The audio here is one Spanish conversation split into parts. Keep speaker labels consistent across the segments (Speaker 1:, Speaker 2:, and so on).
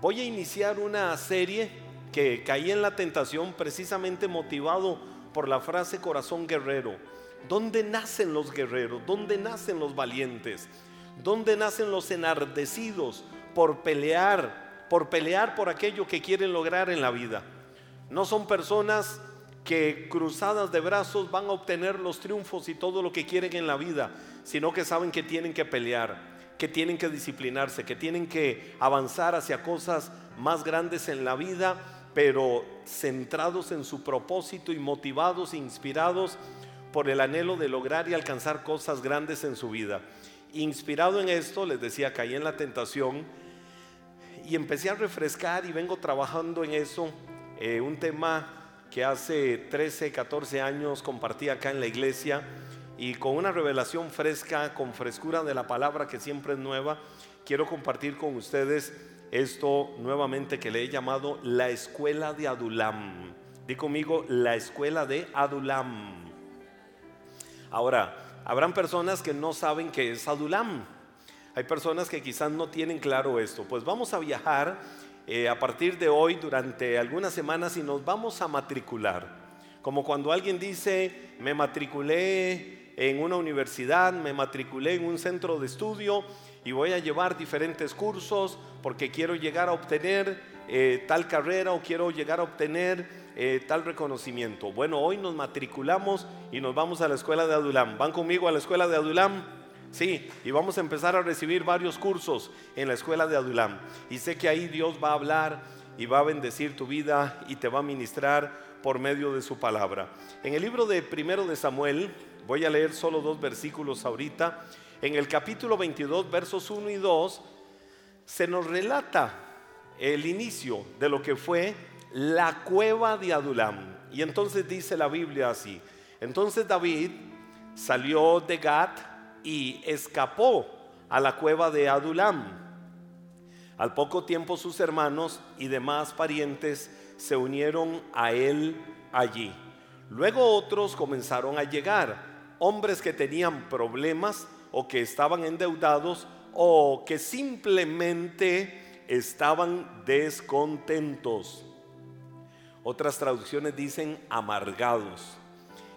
Speaker 1: voy a iniciar una serie que caí en la tentación precisamente motivado por la frase corazón guerrero. ¿Dónde nacen los guerreros? ¿Dónde nacen los valientes? ¿Dónde nacen los enardecidos por pelear, por pelear por aquello que quieren lograr en la vida? No son personas que cruzadas de brazos van a obtener los triunfos y todo lo que quieren en la vida, sino que saben que tienen que pelear, que tienen que disciplinarse, que tienen que avanzar hacia cosas más grandes en la vida, pero centrados en su propósito y motivados e inspirados por el anhelo de lograr y alcanzar cosas grandes en su vida. Inspirado en esto, les decía, caí en la tentación y empecé a refrescar y vengo trabajando en eso, eh, un tema que hace 13, 14 años compartí acá en la iglesia y con una revelación fresca, con frescura de la palabra que siempre es nueva, quiero compartir con ustedes esto nuevamente que le he llamado la escuela de Adulam. Di conmigo, la escuela de Adulam. Ahora, habrán personas que no saben qué es Adulam. Hay personas que quizás no tienen claro esto. Pues vamos a viajar eh, a partir de hoy durante algunas semanas y nos vamos a matricular. Como cuando alguien dice, me matriculé en una universidad, me matriculé en un centro de estudio y voy a llevar diferentes cursos porque quiero llegar a obtener eh, tal carrera o quiero llegar a obtener eh, tal reconocimiento. Bueno, hoy nos matriculamos y nos vamos a la escuela de Adulam. ¿Van conmigo a la escuela de Adulam? Sí, y vamos a empezar a recibir varios cursos en la escuela de Adulam. Y sé que ahí Dios va a hablar y va a bendecir tu vida y te va a ministrar por medio de su palabra. En el libro de Primero de Samuel, voy a leer solo dos versículos ahorita. En el capítulo 22, versos 1 y 2, se nos relata el inicio de lo que fue la cueva de Adulam. Y entonces dice la Biblia así. Entonces David salió de Gat y escapó a la cueva de Adulam. Al poco tiempo sus hermanos y demás parientes se unieron a él allí. Luego otros comenzaron a llegar, hombres que tenían problemas o que estaban endeudados o que simplemente estaban descontentos. Otras traducciones dicen amargados.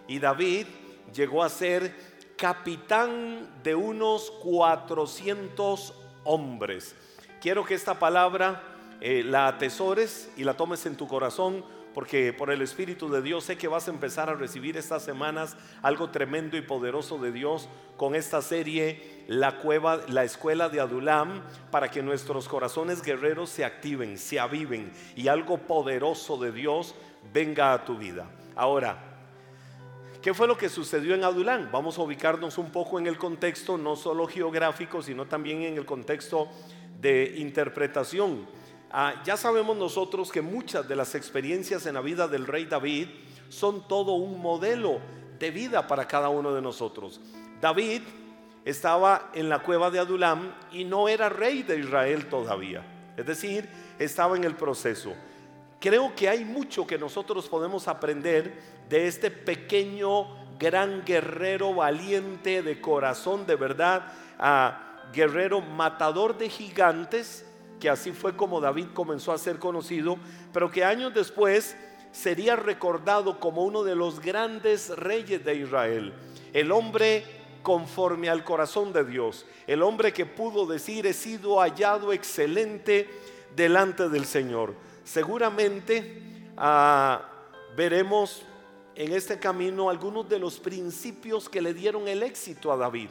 Speaker 1: Y David llegó a ser capitán de unos 400 hombres. Quiero que esta palabra eh, la atesores y la tomes en tu corazón porque por el Espíritu de Dios sé que vas a empezar a recibir estas semanas algo tremendo y poderoso de Dios con esta serie La cueva, la escuela de Adulam, para que nuestros corazones guerreros se activen, se aviven y algo poderoso de Dios venga a tu vida. Ahora, ¿Qué fue lo que sucedió en Adulán? Vamos a ubicarnos un poco en el contexto, no solo geográfico, sino también en el contexto de interpretación. Ah, ya sabemos nosotros que muchas de las experiencias en la vida del rey David son todo un modelo de vida para cada uno de nosotros. David estaba en la cueva de Adulam y no era rey de Israel todavía. Es decir, estaba en el proceso. Creo que hay mucho que nosotros podemos aprender de este pequeño, gran guerrero valiente de corazón, de verdad, guerrero matador de gigantes, que así fue como David comenzó a ser conocido, pero que años después sería recordado como uno de los grandes reyes de Israel, el hombre conforme al corazón de Dios, el hombre que pudo decir he sido hallado excelente delante del Señor seguramente ah, veremos en este camino algunos de los principios que le dieron el éxito a David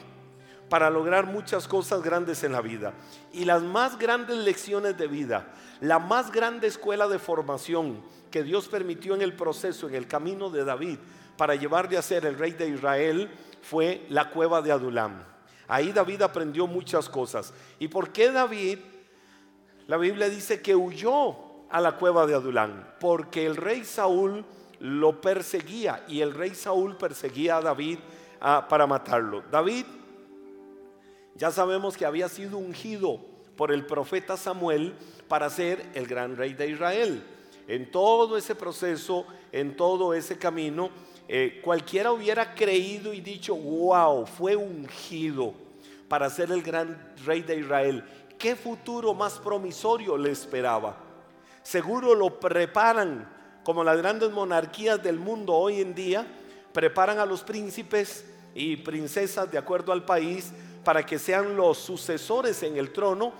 Speaker 1: para lograr muchas cosas grandes en la vida. Y las más grandes lecciones de vida, la más grande escuela de formación que Dios permitió en el proceso, en el camino de David, para llevarle a ser el rey de Israel, fue la cueva de Adulam. Ahí David aprendió muchas cosas. ¿Y por qué David? La Biblia dice que huyó a la cueva de Adulán, porque el rey Saúl lo perseguía y el rey Saúl perseguía a David ah, para matarlo. David, ya sabemos que había sido ungido por el profeta Samuel para ser el gran rey de Israel. En todo ese proceso, en todo ese camino, eh, cualquiera hubiera creído y dicho, wow, fue ungido para ser el gran rey de Israel qué futuro más promisorio le esperaba. Seguro lo preparan, como las grandes monarquías del mundo hoy en día, preparan a los príncipes y princesas de acuerdo al país para que sean los sucesores en el trono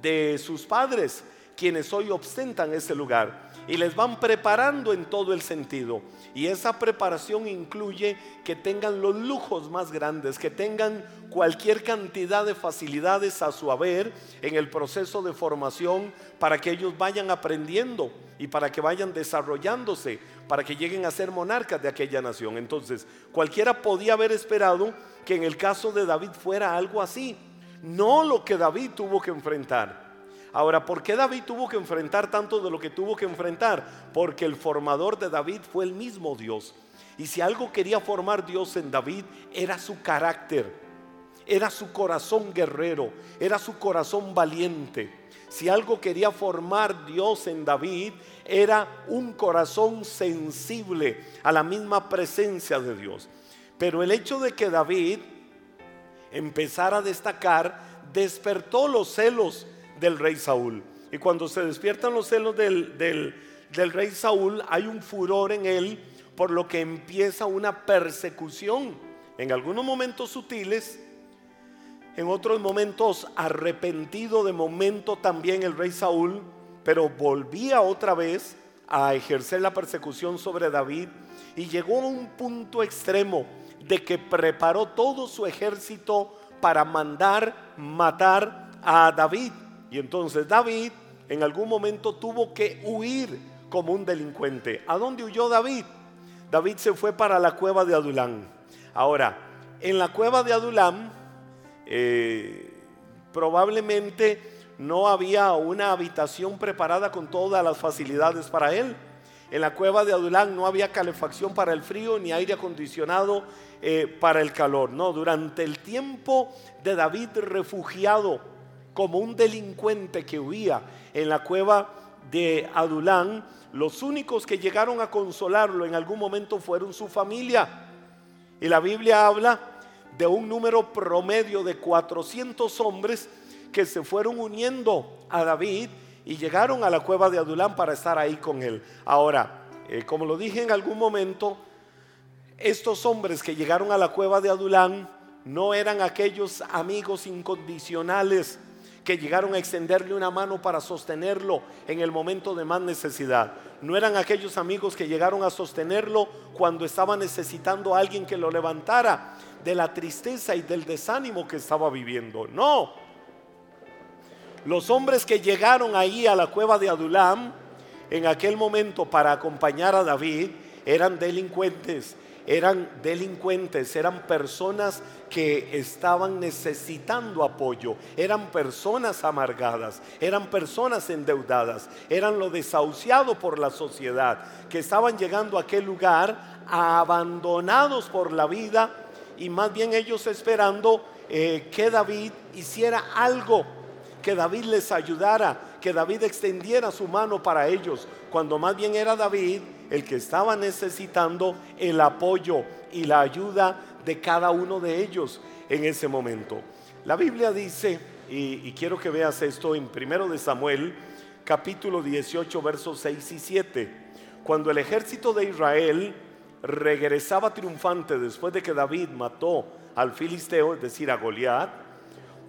Speaker 1: de sus padres, quienes hoy ostentan ese lugar y les van preparando en todo el sentido. Y esa preparación incluye que tengan los lujos más grandes, que tengan cualquier cantidad de facilidades a su haber en el proceso de formación para que ellos vayan aprendiendo y para que vayan desarrollándose, para que lleguen a ser monarcas de aquella nación. Entonces, cualquiera podía haber esperado que en el caso de David fuera algo así, no lo que David tuvo que enfrentar. Ahora, ¿por qué David tuvo que enfrentar tanto de lo que tuvo que enfrentar? Porque el formador de David fue el mismo Dios. Y si algo quería formar Dios en David, era su carácter, era su corazón guerrero, era su corazón valiente. Si algo quería formar Dios en David, era un corazón sensible a la misma presencia de Dios. Pero el hecho de que David empezara a destacar despertó los celos del rey Saúl. Y cuando se despiertan los celos del, del, rey Saúl, hay un furor en él, por lo que empieza una persecución. En algunos momentos sutiles, en otros momentos arrepentido de momento también el rey Saúl, pero volvía otra vez a ejercer la persecución sobre David y llegó a un punto extremo de que preparó todo su ejército para mandar matar a David. Y entonces David en algún momento tuvo que huir como un delincuente. ¿A dónde huyó David? David se fue para la cueva de Adulán. Ahora, en la cueva de Adulán eh, probablemente no había una habitación preparada con todas las facilidades para él. En la cueva de Adulán no había calefacción para el frío ni aire acondicionado eh, para el calor. No, durante el tiempo de David refugiado como un delincuente que huía en la cueva de Adulán, los únicos que llegaron a consolarlo en algún momento fueron su familia. Y la Biblia habla de un número promedio de 400 hombres que se fueron uniendo a David y llegaron a la cueva de Adulán para estar ahí con él. Ahora, eh, como lo dije en algún momento, estos hombres que llegaron a la cueva de Adulán no eran aquellos amigos incondicionales que llegaron a extenderle una mano para sostenerlo en el momento de más necesidad. No eran aquellos amigos que llegaron a sostenerlo cuando estaba necesitando a alguien que lo levantara de la tristeza y del desánimo que estaba viviendo. No. Los hombres que llegaron ahí a la cueva de Adulam en aquel momento para acompañar a David eran delincuentes eran delincuentes, eran personas que estaban necesitando apoyo, eran personas amargadas, eran personas endeudadas, eran lo desahuciado por la sociedad, que estaban llegando a aquel lugar abandonados por la vida y más bien ellos esperando eh, que David hiciera algo, que David les ayudara, que David extendiera su mano para ellos, cuando más bien era David el que estaba necesitando el apoyo y la ayuda de cada uno de ellos en ese momento. La Biblia dice, y, quiero que veas esto en primero de Samuel, capítulo 18, versos 6 y 7, cuando el ejército de Israel regresaba triunfante después de que David mató al filisteo, es decir, a Goliat,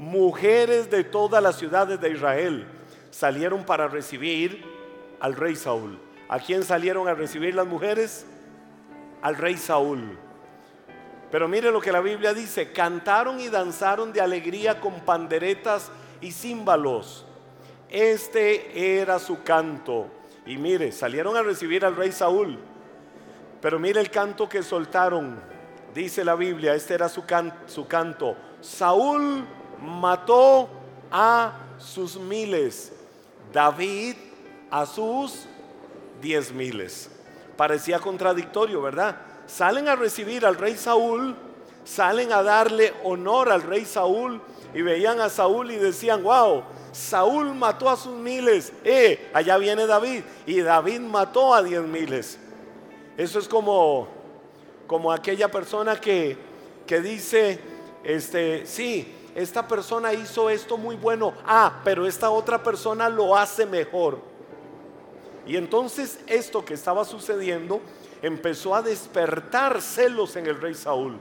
Speaker 1: mujeres de todas las ciudades de Israel salieron para recibir al rey Saúl. ¿A quién salieron a recibir las mujeres? Al rey Saúl. Pero mire lo que la Biblia dice, cantaron y danzaron de alegría con panderetas y címbalos. Este era su canto. Y mire, salieron a recibir al rey Saúl. Pero mire el canto que soltaron. Dice la Biblia, este era su, su canto. Saúl mató a sus miles. David a sus diez miles. Parecía contradictorio, ¿verdad? Salen a recibir al rey Saúl, salen a darle honor al rey Saúl y veían a Saúl y decían, wow, Saúl mató a sus miles, eh, allá viene David y David mató a diez miles. Eso es como, como aquella persona que, que dice, este, sí, esta persona hizo esto muy bueno, ah, pero esta otra persona lo hace mejor. Y entonces esto que estaba sucediendo empezó a despertar celos en el rey Saúl.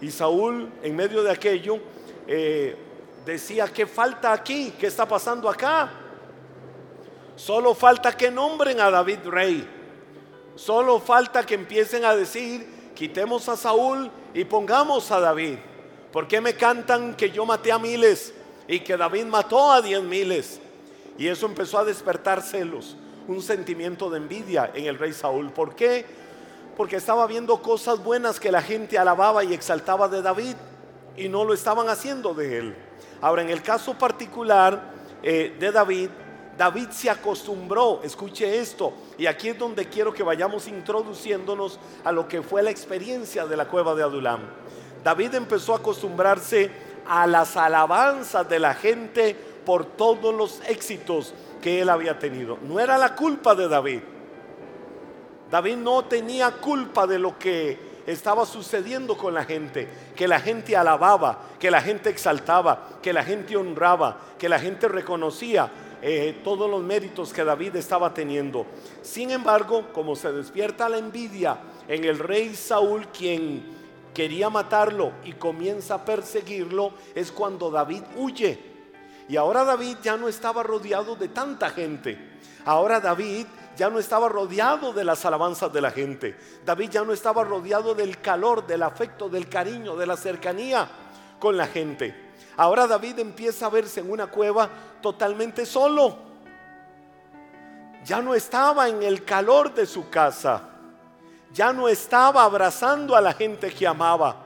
Speaker 1: Y Saúl, en medio de aquello, eh, decía, ¿qué falta aquí? ¿Qué está pasando acá? Solo falta que nombren a David rey. Solo falta que empiecen a decir, quitemos a Saúl y pongamos a David. ¿Por qué me cantan que yo maté a miles y que David mató a diez miles? Y eso empezó a despertar celos, un sentimiento de envidia en el rey Saúl. ¿Por qué? Porque estaba viendo cosas buenas que la gente alababa y exaltaba de David y no lo estaban haciendo de él. Ahora, en el caso particular eh, de David, David se acostumbró, escuche esto, y aquí es donde quiero que vayamos introduciéndonos a lo que fue la experiencia de la cueva de Adulam. David empezó a acostumbrarse a las alabanzas de la gente por todos los éxitos que él había tenido. No era la culpa de David. David no tenía culpa de lo que estaba sucediendo con la gente, que la gente alababa, que la gente exaltaba, que la gente honraba, que la gente reconocía eh, todos los méritos que David estaba teniendo. Sin embargo, como se despierta la envidia en el rey Saúl, quien quería matarlo y comienza a perseguirlo, es cuando David huye. Y ahora David ya no estaba rodeado de tanta gente. Ahora David ya no estaba rodeado de las alabanzas de la gente. David ya no estaba rodeado del calor, del afecto, del cariño, de la cercanía con la gente. Ahora David empieza a verse en una cueva totalmente solo. Ya no estaba en el calor de su casa. Ya no estaba abrazando a la gente que amaba.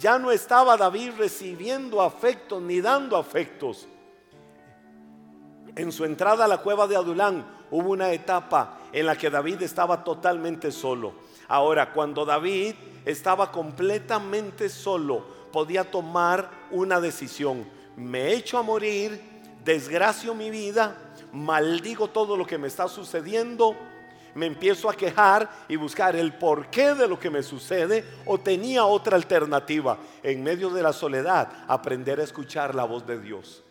Speaker 1: Ya no estaba David recibiendo afectos ni dando afectos. En su entrada a la cueva de Adulán hubo una etapa en la que David estaba totalmente solo. Ahora, cuando David estaba completamente solo, podía tomar una decisión. Me echo a morir, desgracio mi vida, maldigo todo lo que me está sucediendo, me empiezo a quejar y buscar el porqué de lo que me sucede o tenía otra alternativa. En medio de la soledad, aprender a escuchar la voz de Dios.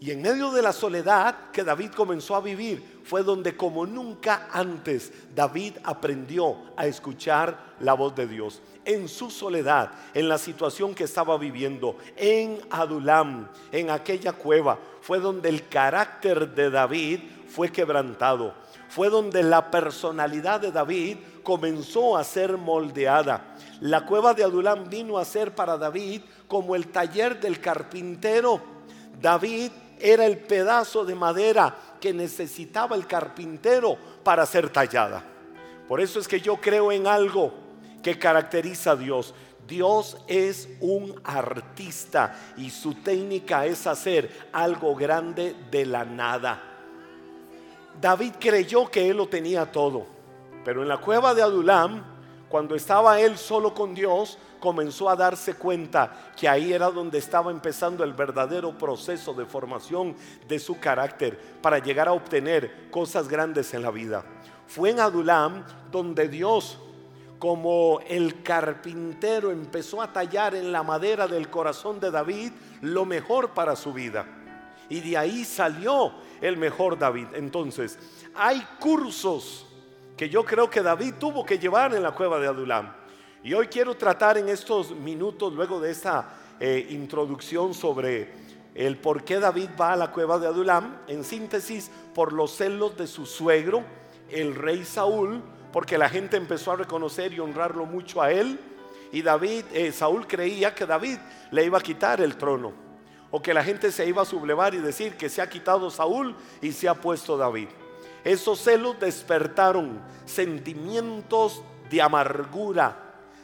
Speaker 1: Y en medio de la soledad que David comenzó a vivir fue donde como nunca antes David aprendió a escuchar la voz de Dios. En su soledad, en la situación que estaba viviendo, en Adulam, en aquella cueva, fue donde el carácter de David fue quebrantado. Fue donde la personalidad de David comenzó a ser moldeada. La cueva de Adulam vino a ser para David como el taller del carpintero. David era el pedazo de madera que necesitaba el carpintero para ser tallada. Por eso es que yo creo en algo que caracteriza a Dios. Dios es un artista y su técnica es hacer algo grande de la nada. David creyó que él lo tenía todo, pero en la cueva de Adulam, cuando estaba él solo con Dios, comenzó a darse cuenta que ahí era donde estaba empezando el verdadero proceso de formación de su carácter para llegar a obtener cosas grandes en la vida. Fue en Adulam donde Dios, como el carpintero, empezó a tallar en la madera del corazón de David lo mejor para su vida. Y de ahí salió el mejor David. Entonces, hay cursos que yo creo que David tuvo que llevar en la cueva de Adulam. Y hoy quiero tratar en estos minutos, luego de esta eh, introducción sobre el por qué David va a la cueva de Adulam, en síntesis, por los celos de su suegro, el rey Saúl, porque la gente empezó a reconocer y honrarlo mucho a él. Y David, eh, Saúl creía que David le iba a quitar el trono. O que la gente se iba a sublevar y decir que se ha quitado Saúl y se ha puesto David. Esos celos despertaron sentimientos de amargura,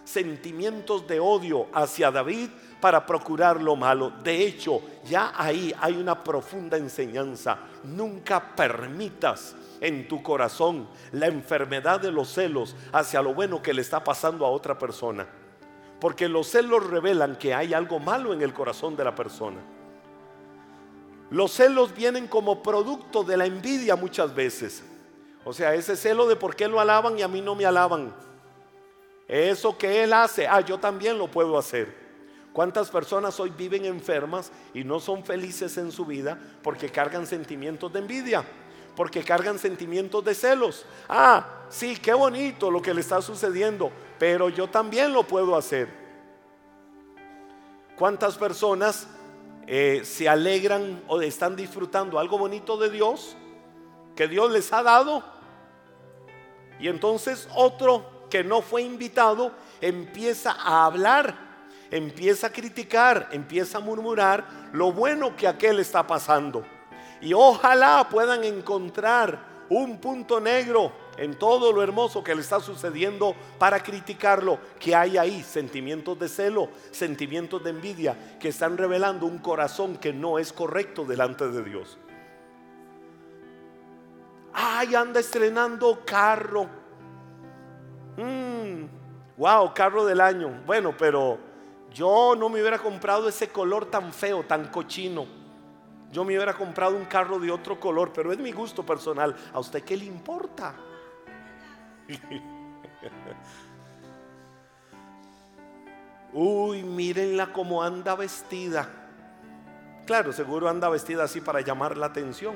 Speaker 1: sentimientos de odio hacia David para procurar lo malo. De hecho, ya ahí hay una profunda enseñanza. Nunca permitas en tu corazón la enfermedad de los celos hacia lo bueno que le está pasando a otra persona. Porque los celos revelan que hay algo malo en el corazón de la persona. Los celos vienen como producto de la envidia muchas veces. O sea, ese celo de por qué lo alaban y a mí no me alaban eso que Él hace, ah, yo también lo puedo hacer. ¿Cuántas personas hoy viven enfermas y no son felices en su vida porque cargan sentimientos de envidia? Porque cargan sentimientos de celos. Ah, sí, qué bonito lo que le está sucediendo, pero yo también lo puedo hacer. ¿Cuántas personas eh, se alegran o están disfrutando algo bonito de Dios que Dios les ha dado? Y entonces otro que no fue invitado empieza a hablar empieza a criticar, empieza a murmurar lo bueno que aquel está pasando. Y ojalá puedan encontrar un punto negro en todo lo hermoso que le está sucediendo para criticarlo, que hay ahí sentimientos de celo, sentimientos de envidia, que están revelando un corazón que no es correcto delante de Dios. Ay, anda estrenando carro. wow, mm, carro del año. Bueno, pero yo no me hubiera comprado ese color tan feo, tan cochino. Yo me hubiera comprado un carro de otro color, pero es mi gusto personal. ¿A usted qué le importa? Uy, mírenla cómo anda vestida. Claro, seguro anda vestida así para llamar la atención.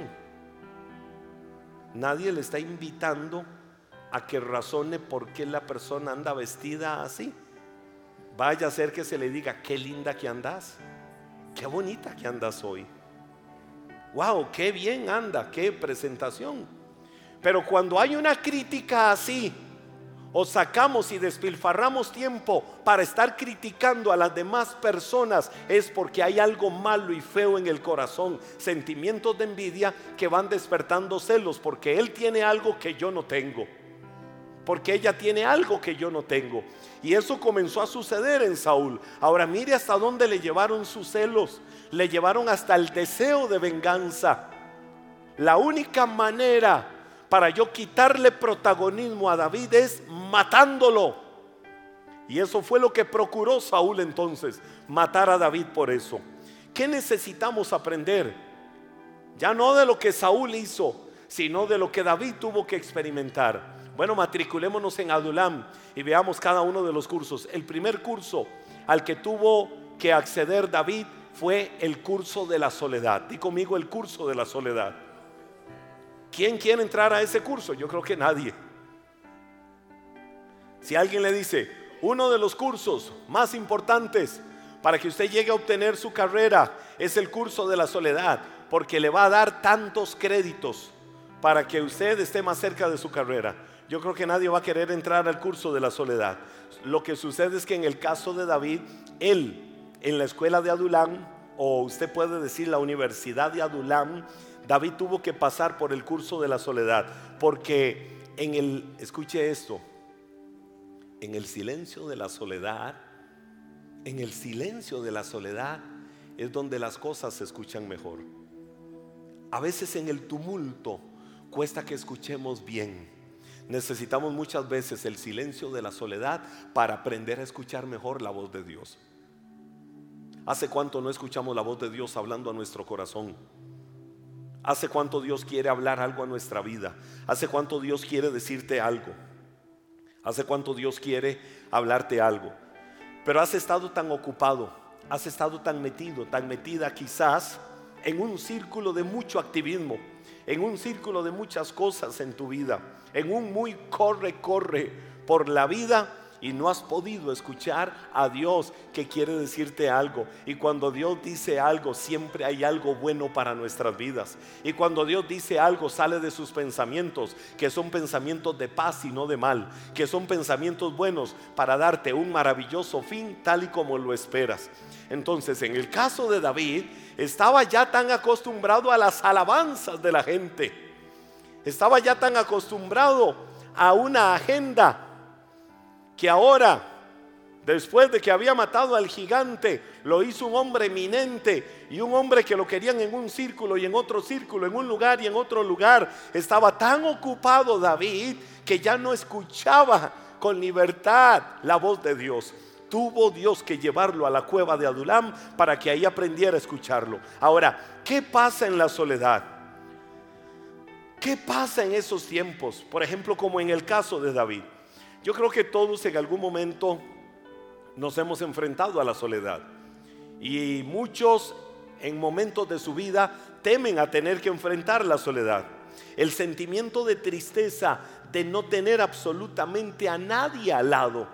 Speaker 1: Nadie le está invitando a que razone por qué la persona anda vestida así. Vaya a ser que se le diga, qué linda que andas, qué bonita que andas hoy. Wow, qué bien anda, qué presentación. Pero cuando hay una crítica así, o sacamos y despilfarramos tiempo para estar criticando a las demás personas, es porque hay algo malo y feo en el corazón, sentimientos de envidia que van despertando celos, porque él tiene algo que yo no tengo porque ella tiene algo que yo no tengo. Y eso comenzó a suceder en Saúl. Ahora mire hasta dónde le llevaron sus celos. Le llevaron hasta el deseo de venganza. La única manera para yo quitarle protagonismo a David es matándolo. Y eso fue lo que procuró Saúl entonces, matar a David por eso. ¿Qué necesitamos aprender? Ya no de lo que Saúl hizo, sino de lo que David tuvo que experimentar. Bueno, matriculémonos en Adulam y veamos cada uno de los cursos. El primer curso al que tuvo que acceder David fue el curso de la soledad. Di conmigo el curso de la soledad. ¿Quién quiere entrar a ese curso? Yo creo que nadie. Si alguien le dice, uno de los cursos más importantes para que usted llegue a obtener su carrera es el curso de la soledad, porque le va a dar tantos créditos para que usted esté más cerca de su carrera yo creo que nadie va a querer entrar al curso de la soledad. Lo que sucede es que en el caso de David, él en la escuela de Adulam, o usted puede decir la universidad de Adulam, David tuvo que pasar por el curso de la soledad, porque en el, escuche esto, en el silencio de la soledad, en el silencio de la soledad es donde las cosas se escuchan mejor. A veces en el tumulto cuesta que escuchemos bien. Necesitamos muchas veces el silencio de la soledad para aprender a escuchar mejor la voz de Dios. ¿Hace cuánto no escuchamos la voz de Dios hablando a nuestro corazón? ¿Hace cuánto Dios quiere hablar algo a nuestra vida? ¿Hace cuánto Dios quiere decirte algo? ¿Hace cuánto Dios quiere hablarte algo? Pero has estado tan ocupado, has estado tan metido, tan metida quizás en un círculo de mucho activismo, en un círculo de muchas cosas en tu vida en un muy corre, corre por la vida y no has podido escuchar a Dios que quiere decirte algo. Y cuando Dios dice algo, siempre hay algo bueno para nuestras vidas. Y cuando Dios dice algo, sale de sus pensamientos, que son pensamientos de paz y no de mal, que son pensamientos buenos para darte un maravilloso fin tal y como lo esperas. Entonces, en el caso de David, estaba ya tan acostumbrado a las alabanzas de la gente estaba ya tan acostumbrado a una agenda que ahora, después de que había matado al gigante, lo hizo un hombre eminente y un hombre que lo querían en un círculo y en otro círculo, en un lugar y en otro lugar. Estaba tan ocupado David que ya no escuchaba con libertad la voz de Dios. Tuvo Dios que llevarlo a la cueva de Adulam para que ahí aprendiera a escucharlo. Ahora, ¿qué pasa en la soledad? ¿Qué pasa en esos tiempos? Por ejemplo, como en el caso de David. Yo creo que todos en algún momento nos hemos enfrentado a la soledad. Y muchos en momentos de su vida temen a tener que enfrentar la soledad. El sentimiento de tristeza de no tener absolutamente a nadie al lado.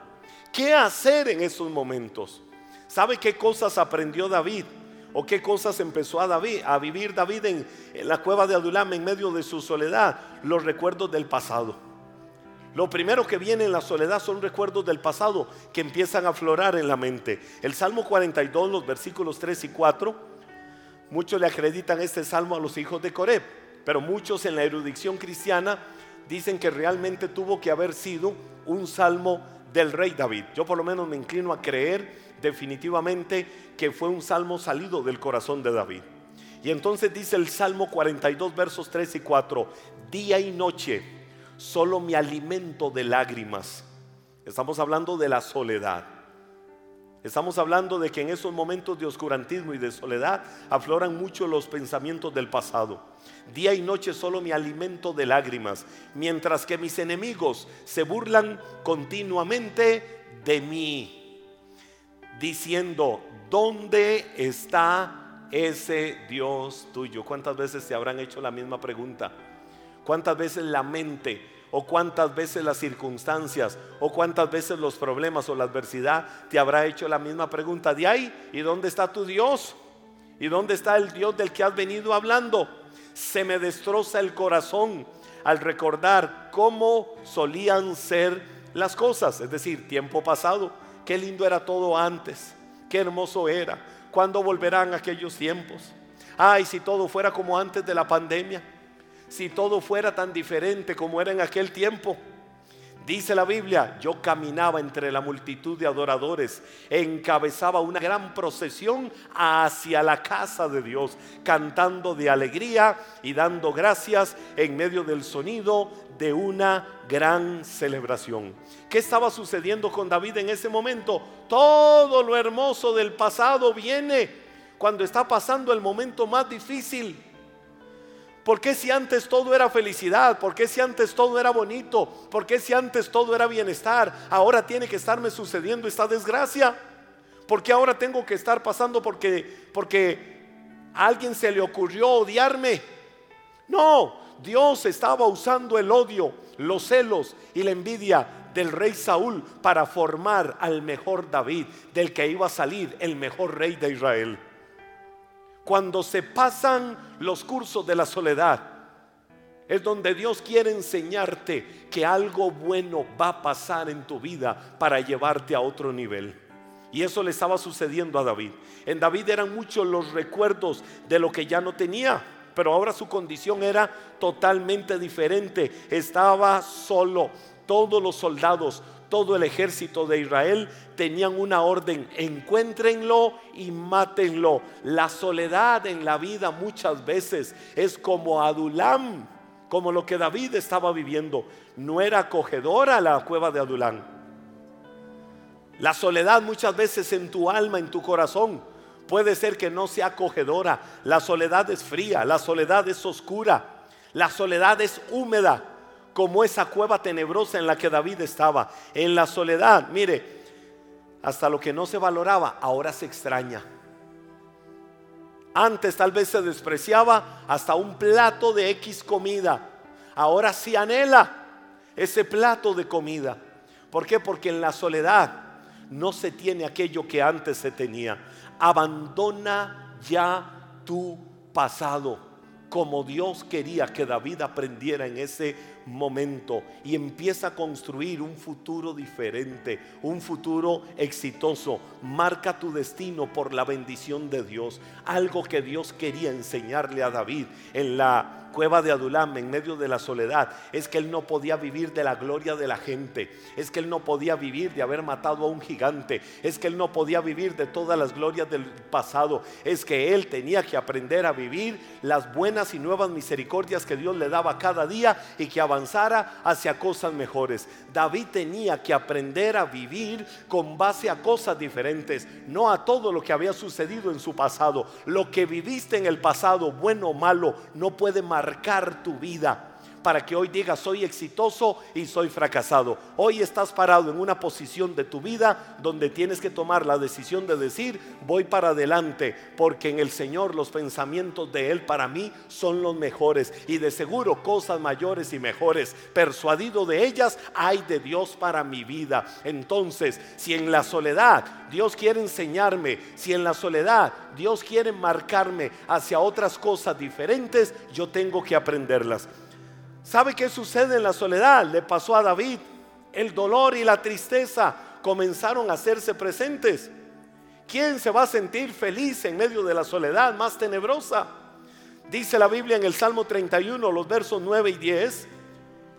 Speaker 1: ¿Qué hacer en esos momentos? ¿Sabe qué cosas aprendió David? ¿O qué cosas empezó a, David, a vivir David en, la cueva de Adulam en medio de su soledad? Los recuerdos del pasado. Lo primero que viene en la soledad son recuerdos del pasado que empiezan a aflorar en la mente. El Salmo 42, los versículos 3 y 4, muchos le acreditan este salmo a los hijos de Coreb, pero muchos en la erudición cristiana dicen que realmente tuvo que haber sido un salmo del rey David. Yo por lo menos me inclino a creer definitivamente que fue un salmo salido del corazón de David. Y entonces dice el Salmo 42, versos 3 y 4, día y noche solo me alimento de lágrimas. Estamos hablando de la soledad. Estamos hablando de que en esos momentos de oscurantismo y de soledad afloran mucho los pensamientos del pasado. Día y noche solo me alimento de lágrimas, mientras que mis enemigos se burlan continuamente de mí, diciendo, ¿dónde está ese Dios tuyo? ¿Cuántas veces te habrán hecho la misma pregunta? ¿Cuántas veces la mente o cuántas veces las circunstancias o cuántas veces los problemas o la adversidad te habrá hecho la misma pregunta de ahí? ¿Y dónde está tu Dios? ¿Y dónde está el Dios del que has venido hablando? Se me destroza el corazón al recordar cómo solían ser las cosas, es decir, tiempo pasado. Qué lindo era todo antes, qué hermoso era. ¿Cuándo volverán aquellos tiempos? Ay, si todo fuera como antes de la pandemia si todo fuera tan diferente como era en aquel tiempo. Dice la Biblia, yo caminaba entre la multitud de adoradores, encabezaba una gran procesión hacia la casa de Dios, cantando de alegría y dando gracias en medio del sonido de una gran celebración. ¿Qué estaba sucediendo con David en ese momento? Todo lo hermoso del pasado viene cuando está pasando el momento más difícil ¿Por qué si antes todo era felicidad? ¿Por qué si antes todo era bonito? ¿Por qué si antes todo era bienestar? Ahora tiene que estarme sucediendo esta desgracia. ¿Por qué ahora tengo que estar pasando porque porque a alguien se le ocurrió odiarme? No, Dios estaba usando el odio, los celos y la envidia del rey Saúl para formar al mejor David, del que iba a salir el mejor rey de Israel cuando se pasan los cursos de la soledad, es donde Dios quiere enseñarte que algo bueno va a pasar en tu vida para llevarte a otro nivel. Y eso le estaba sucediendo a David. En David eran muchos los recuerdos de lo que ya no tenía, pero ahora su condición era totalmente diferente. Estaba solo. Todos los soldados, todo el ejército de Israel tenían una orden, encuéntrenlo y mátenlo. La soledad en la vida muchas veces es como Adulam, como lo que David estaba viviendo. No era acogedora la cueva de Adulam. La soledad muchas veces en tu alma, en tu corazón, puede ser que no sea acogedora. La soledad es fría, la soledad es oscura, la soledad es húmeda como esa cueva tenebrosa en la que David estaba, en la soledad. Mire, hasta lo que no se valoraba, ahora se extraña. Antes tal vez se despreciaba hasta un plato de X comida. Ahora sí anhela ese plato de comida. ¿Por qué? Porque en la soledad no se tiene aquello que antes se tenía. Abandona ya tu pasado como Dios quería que David aprendiera en ese momento y empieza a construir un futuro diferente, un futuro exitoso. Marca tu destino por la bendición de Dios, algo que Dios quería enseñarle a David en la cueva de Adulam, en medio de la soledad, es que él no podía vivir de la gloria de la gente, es que él no podía vivir de haber matado a un gigante, es que él no podía vivir de todas las glorias del pasado, es que él tenía que aprender a vivir las buenas y nuevas misericordias que Dios le daba cada día y que avanzara hacia cosas mejores. David tenía que aprender a vivir con base a cosas diferentes, no a todo lo que había sucedido en su pasado. Lo que viviste en el pasado, bueno o malo, no puede marcar tu vida. Para que hoy digas soy exitoso y soy fracasado. Hoy estás parado en una posición de tu vida donde tienes que tomar la decisión de decir voy para adelante porque en el Señor los pensamientos de Él para mí son los mejores y de seguro cosas mayores y mejores. Persuadido de ellas hay de Dios para mi vida. Entonces, si en la soledad Dios quiere enseñarme, si en la soledad Dios quiere marcarme hacia otras cosas diferentes, yo tengo que aprenderlas. ¿Sabe qué sucede en la soledad? Le pasó a David. El dolor y la tristeza comenzaron a hacerse presentes. ¿Quién se va a sentir feliz en medio de la soledad más tenebrosa? Dice la Biblia en el Salmo 31, los versos 9 y 10.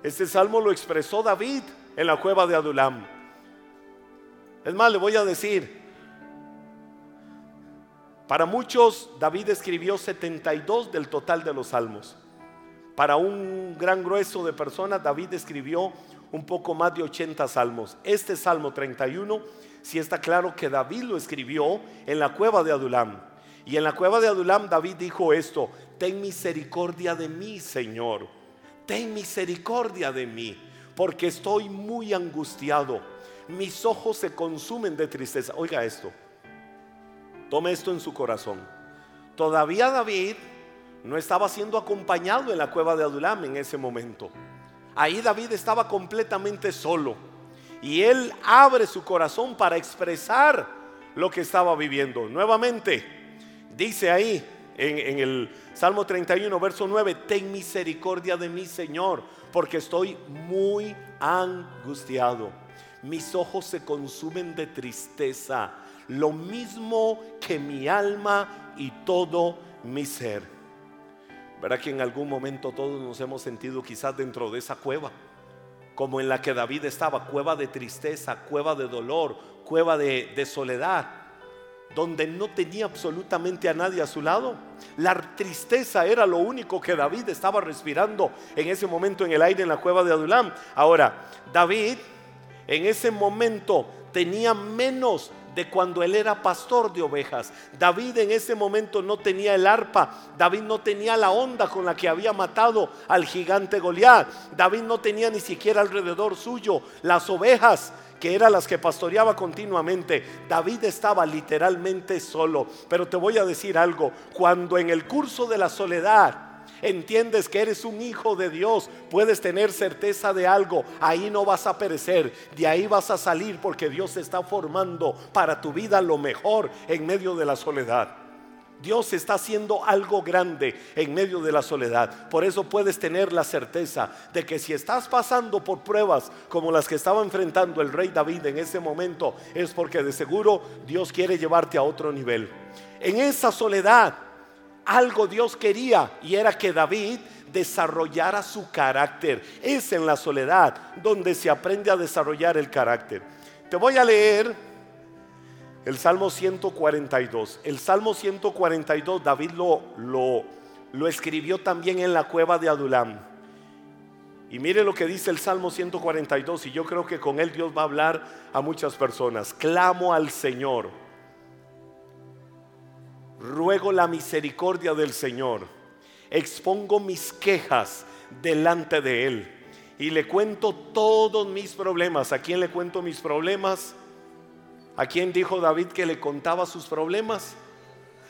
Speaker 1: Este salmo lo expresó David en la cueva de Adulam. Es más, le voy a decir, para muchos David escribió 72 del total de los salmos. Para un gran grueso de personas David escribió un poco más de 80 salmos. Este Salmo 31 sí está claro que David lo escribió en la cueva de Adulam. Y en la cueva de Adulam David dijo esto, ten misericordia de mí, Señor. Ten misericordia de mí, porque estoy muy angustiado mis ojos se consumen de tristeza. Oiga esto, tome esto en su corazón. Todavía David no estaba siendo acompañado en la cueva de Adulam en ese momento. Ahí David estaba completamente solo. Y él abre su corazón para expresar lo que estaba viviendo. Nuevamente, dice ahí en, el Salmo 31, verso 9, ten misericordia de mí, Señor, porque estoy muy angustiado mis ojos se consumen de tristeza, lo mismo que mi alma y todo mi ser. Verá que en algún momento todos nos hemos sentido quizás dentro de esa cueva, como en la que David estaba, cueva de tristeza, cueva de dolor, cueva de, de soledad, donde no tenía absolutamente a nadie a su lado. La tristeza era lo único que David estaba respirando en ese momento en el aire en la cueva de Adulam. Ahora, David en ese momento tenía menos de cuando él era pastor de ovejas. David en ese momento no tenía el arpa, David no tenía la onda con la que había matado al gigante Goliat. David no tenía ni siquiera alrededor suyo las ovejas que eran las que pastoreaba continuamente. David estaba literalmente solo. Pero te voy a decir algo, cuando en el curso de la soledad entiendes que eres un hijo de Dios, puedes tener certeza de algo, ahí no vas a perecer, de ahí vas a salir porque Dios está formando para tu vida lo mejor en medio de la soledad. Dios está haciendo algo grande en medio de la soledad. Por eso puedes tener la certeza de que si estás pasando por pruebas como las que estaba enfrentando el rey David en ese momento, es porque de seguro Dios quiere llevarte a otro nivel. En esa soledad algo Dios quería y era que David desarrollara su carácter. Es en la soledad donde se aprende a desarrollar el carácter. Te voy a leer el Salmo 142. El Salmo 142 David lo, lo, escribió también en la cueva de Adulam. Y mire lo que dice el Salmo 142 y yo creo que con él Dios va a hablar a muchas personas. Clamo al Señor ruego la misericordia del Señor, expongo mis quejas delante de Él y le cuento todos mis problemas. ¿A quién le cuento mis problemas? ¿A quién dijo David que le contaba sus problemas?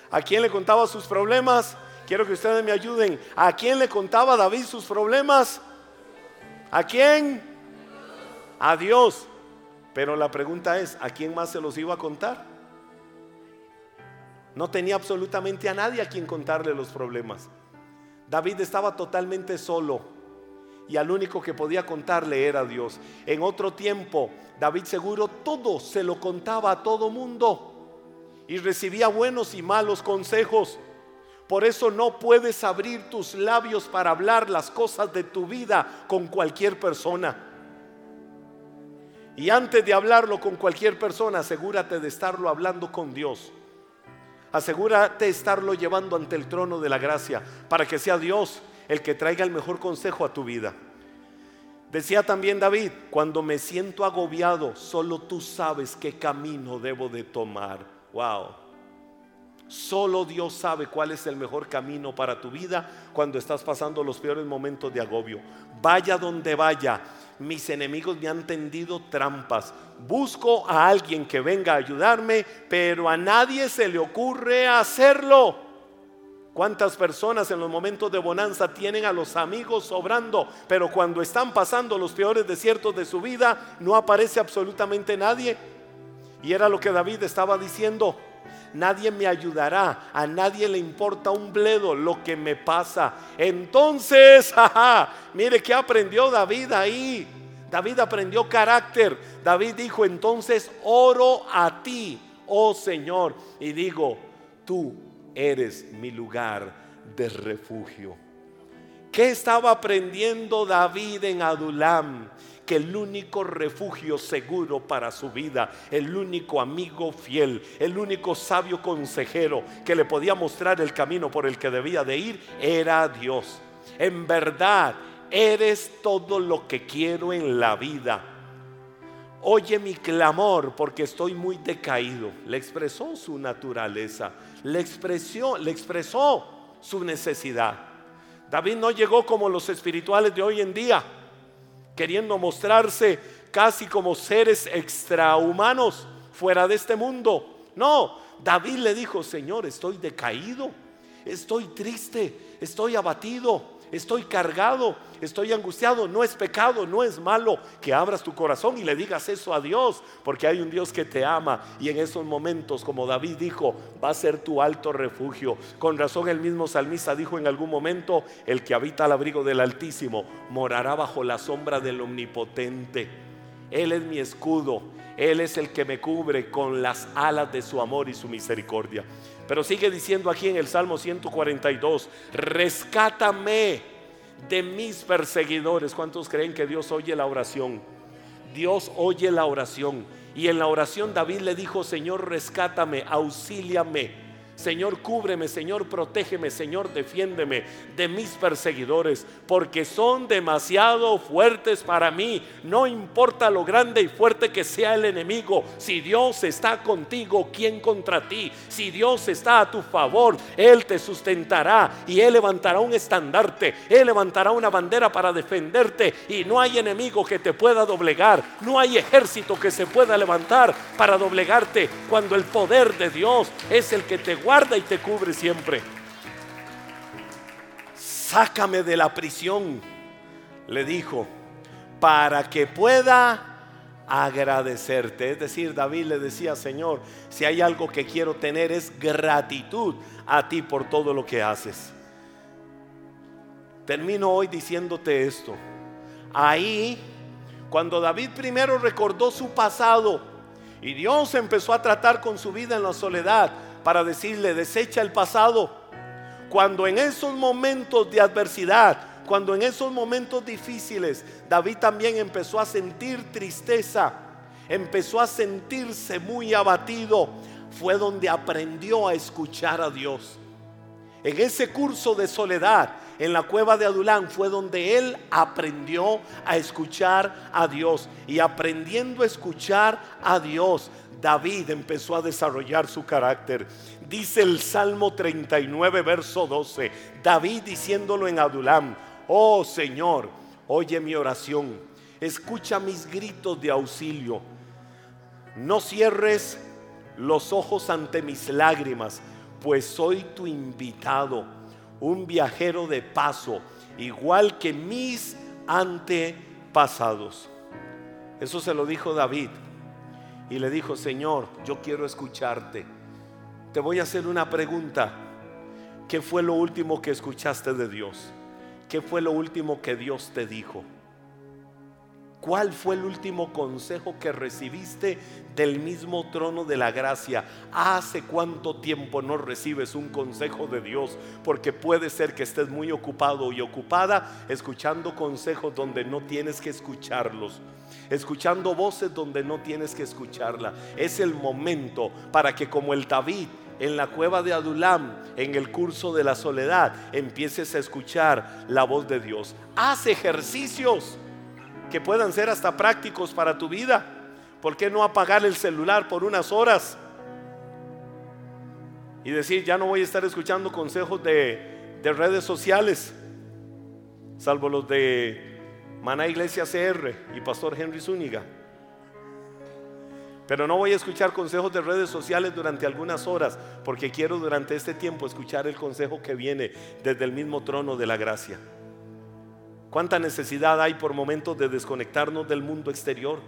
Speaker 1: ¿A quién le contaba sus problemas? Quiero que ustedes me ayuden. ¿A quién le contaba David sus problemas? ¿A quién? A Dios. Pero la pregunta es, ¿a quién más se los iba a contar? No tenía absolutamente a nadie a quien contarle los problemas. David estaba totalmente solo y al único que podía contarle era Dios. En otro tiempo, David seguro todo se lo contaba a todo mundo y recibía buenos y malos consejos. Por eso no puedes abrir tus labios para hablar las cosas de tu vida con cualquier persona. Y antes de hablarlo con cualquier persona, asegúrate de estarlo hablando con Dios. Asegúrate de estarlo llevando ante el trono de la gracia para que sea Dios el que traiga el mejor consejo a tu vida. Decía también David, cuando me siento agobiado, solo tú sabes qué camino debo de tomar. Wow. Solo Dios sabe cuál es el mejor camino para tu vida cuando estás pasando los peores momentos de agobio. Vaya donde vaya, mis enemigos me han tendido trampas. Busco a alguien que venga a ayudarme, pero a nadie se le ocurre hacerlo. ¿Cuántas personas en los momentos de bonanza tienen a los amigos sobrando, pero cuando están pasando los peores desiertos de su vida no aparece absolutamente nadie? Y era lo que David estaba diciendo nadie me ayudará, a nadie le importa un bledo lo que me pasa. Entonces, mire que aprendió David ahí. David aprendió carácter. David dijo, entonces oro a ti, oh Señor, y digo, tú eres mi lugar de refugio. ¿Qué estaba aprendiendo David en Adulam? El único refugio seguro para su vida, el único amigo fiel, el único sabio consejero que le podía mostrar el camino por el que debía de ir, era Dios. En verdad, eres todo lo que quiero en la vida. Oye mi clamor porque estoy muy decaído. Le expresó su naturaleza, le expresó, le expresó su necesidad. David no llegó como los espirituales de hoy en día queriendo mostrarse casi como seres extrahumanos fuera de este mundo. No, David le dijo, Señor, estoy decaído, estoy triste, estoy abatido, estoy cargado, estoy angustiado. No es pecado, no es malo que abras tu corazón y le digas eso a Dios, porque hay un Dios que te ama y en esos momentos, como David dijo, va a ser tu alto refugio. Con razón el mismo salmista dijo en algún momento, el que habita al abrigo del Altísimo morará bajo la sombra del Omnipotente. Él es mi escudo, Él es el que me cubre con las alas de su amor y su misericordia. Pero sigue diciendo aquí en el Salmo 142, rescátame de mis perseguidores. ¿Cuántos creen que Dios oye la oración? Dios oye la oración. Y en la oración David le dijo, Señor, rescátame, auxíliame Señor, cúbreme, Señor, protégeme, Señor, defiéndeme de mis perseguidores, porque son demasiado fuertes para mí. No importa lo grande y fuerte que sea el enemigo, si Dios está contigo, ¿quién contra ti? Si Dios está a tu favor, Él te sustentará y Él levantará un estandarte, Él levantará una bandera para defenderte y no hay enemigo que te pueda doblegar, no hay ejército que se pueda levantar para doblegarte cuando el poder de Dios es el que te guarda guarda y te cubre siempre. Sácame de la prisión, le dijo, para que pueda agradecerte. Es decir, David le decía, Señor, si hay algo que quiero tener es gratitud a ti por todo lo que haces. Termino hoy diciéndote esto. Ahí, cuando David primero recordó su pasado y Dios empezó a tratar con su vida en la soledad, para decirle, desecha el pasado. Cuando en esos momentos de adversidad, cuando en esos momentos difíciles, David también empezó a sentir tristeza, empezó a sentirse muy abatido, fue donde aprendió a escuchar a Dios. En ese curso de soledad, en la cueva de Adulán, fue donde él aprendió a escuchar a Dios. Y aprendiendo a escuchar a Dios, David empezó a desarrollar su carácter. Dice el Salmo 39, verso 12, David diciéndolo en Adulam, oh Señor, oye mi oración, escucha mis gritos de auxilio, no cierres los ojos ante mis lágrimas, pues soy tu invitado, un viajero de paso, igual que mis antepasados. Eso se lo dijo David y le dijo, Señor, yo quiero escucharte. Te voy a hacer una pregunta. ¿Qué fue lo último que escuchaste de Dios? ¿Qué fue lo último que Dios te dijo? ¿Cuál fue el último consejo que recibiste del mismo trono de la gracia? ¿Hace cuánto tiempo no recibes un consejo de Dios? Porque puede ser que estés muy ocupado y ocupada escuchando consejos donde no tienes que escucharlos escuchando voces donde no tienes que escucharla. Es el momento para que como el David en la cueva de Adulam, en el curso de la soledad, empieces a escuchar la voz de Dios. Haz ejercicios que puedan ser hasta prácticos para tu vida. ¿Por qué no apagar el celular por unas horas? y decir, ya no voy a estar escuchando consejos de, de redes sociales, salvo los de Maná Iglesia CR y Pastor Henry Zúñiga. Pero no voy a escuchar consejos de redes sociales durante algunas horas, porque quiero durante este tiempo escuchar el consejo que viene desde el mismo trono de la gracia. ¿Cuánta necesidad hay por momentos de desconectarnos del mundo exterior?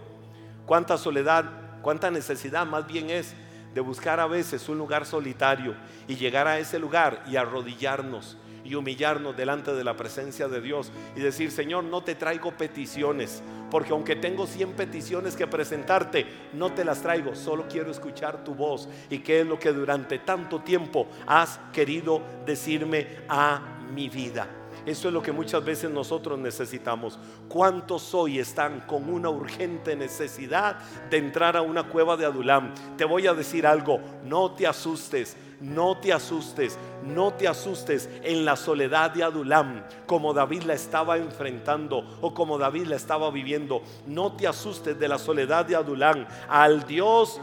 Speaker 1: ¿Cuánta soledad, cuánta necesidad más bien es de buscar a veces un lugar solitario y llegar a ese lugar y arrodillarnos y humillarnos delante de la presencia de Dios y decir, Señor, no te traigo peticiones, porque aunque tengo 100 peticiones que presentarte, no te las traigo, solo quiero escuchar tu voz y qué es lo que durante tanto tiempo has querido decirme a mi vida. Eso es lo que muchas veces nosotros necesitamos. ¿Cuántos hoy están con una urgente necesidad de entrar a una cueva de Adulam? Te voy a decir algo, no te asustes. No te asustes, no te asustes en la soledad de Adulam, como David la estaba enfrentando o como David la estaba viviendo. No te asustes de la soledad de Adulam. Al Dios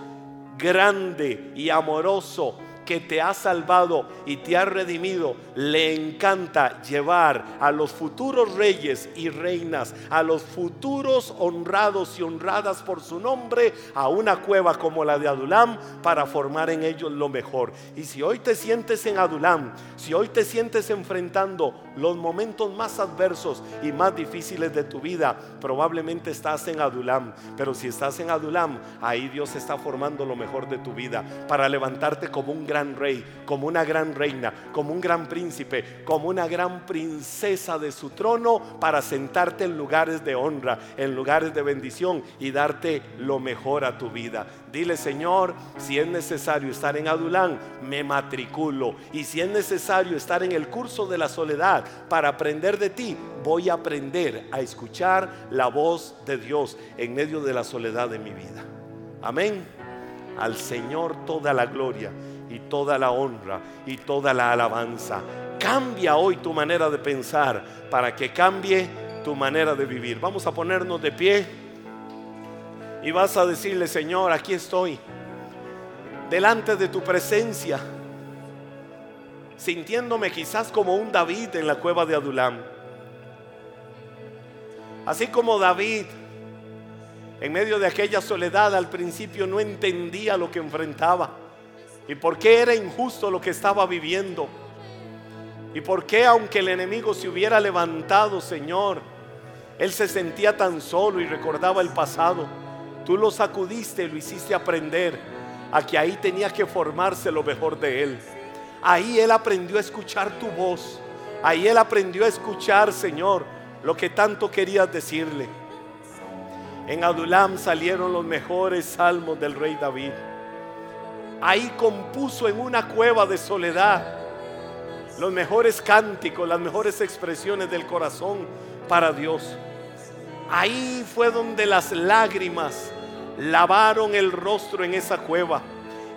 Speaker 1: grande y amoroso que te ha salvado y te ha redimido, le encanta llevar a los futuros reyes y reinas, a los futuros honrados y honradas por su nombre, a una cueva como la de Adulam para formar en ellos lo mejor. Y si hoy te sientes en Adulam, si hoy te sientes enfrentando los momentos más adversos y más difíciles de tu vida, probablemente estás en Adulam. Pero si estás en Adulam, ahí Dios está formando lo mejor de tu vida para levantarte como un gran rey, como una gran reina, como un gran príncipe, como una gran princesa de su trono para sentarte en lugares de honra, en lugares de bendición y darte lo mejor a tu vida. Dile, Señor, si es necesario estar en Adulán, me matriculo. Y si es necesario estar en el curso de la soledad para aprender de ti, voy a aprender a escuchar la voz de Dios en medio de la soledad de mi vida. Amén. Al Señor toda la gloria toda la honra y toda la alabanza. Cambia hoy tu manera de pensar para que cambie tu manera de vivir. Vamos a ponernos de pie y vas a decirle, Señor, aquí estoy, delante de tu presencia, sintiéndome quizás como un David en la cueva de Adulam. Así como David, en medio de aquella soledad, al principio no entendía lo que enfrentaba y por qué era injusto lo que estaba viviendo. Y por qué aunque el enemigo se hubiera levantado, Señor, él se sentía tan solo y recordaba el pasado. Tú lo sacudiste y lo hiciste aprender a que ahí tenía que formarse lo mejor de él. Ahí él aprendió a escuchar tu voz. Ahí él aprendió a escuchar, Señor, lo que tanto querías decirle. En Adulam salieron los mejores salmos del rey David ahí compuso en una cueva de soledad los mejores cánticos, las mejores expresiones del corazón para Dios. Ahí fue donde las lágrimas lavaron el rostro en esa cueva,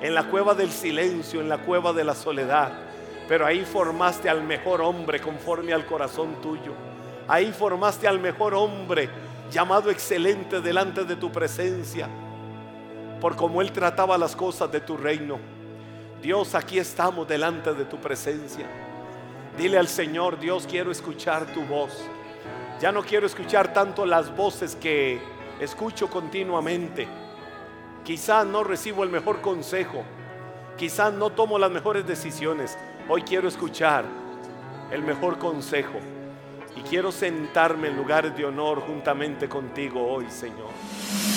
Speaker 1: en la cueva del silencio, en la cueva de la soledad. Pero ahí formaste al mejor hombre conforme al corazón tuyo. Ahí formaste al mejor hombre llamado excelente delante de tu presencia por cómo Él trataba las cosas de tu reino. Dios, aquí estamos delante de tu presencia. Dile al Señor, Dios, quiero escuchar tu voz. Ya no quiero escuchar tanto las voces que escucho continuamente. Quizás no recibo el mejor consejo. Quizás no tomo las mejores decisiones. Hoy quiero escuchar el mejor consejo. Y quiero sentarme en lugares de honor juntamente contigo hoy, Señor.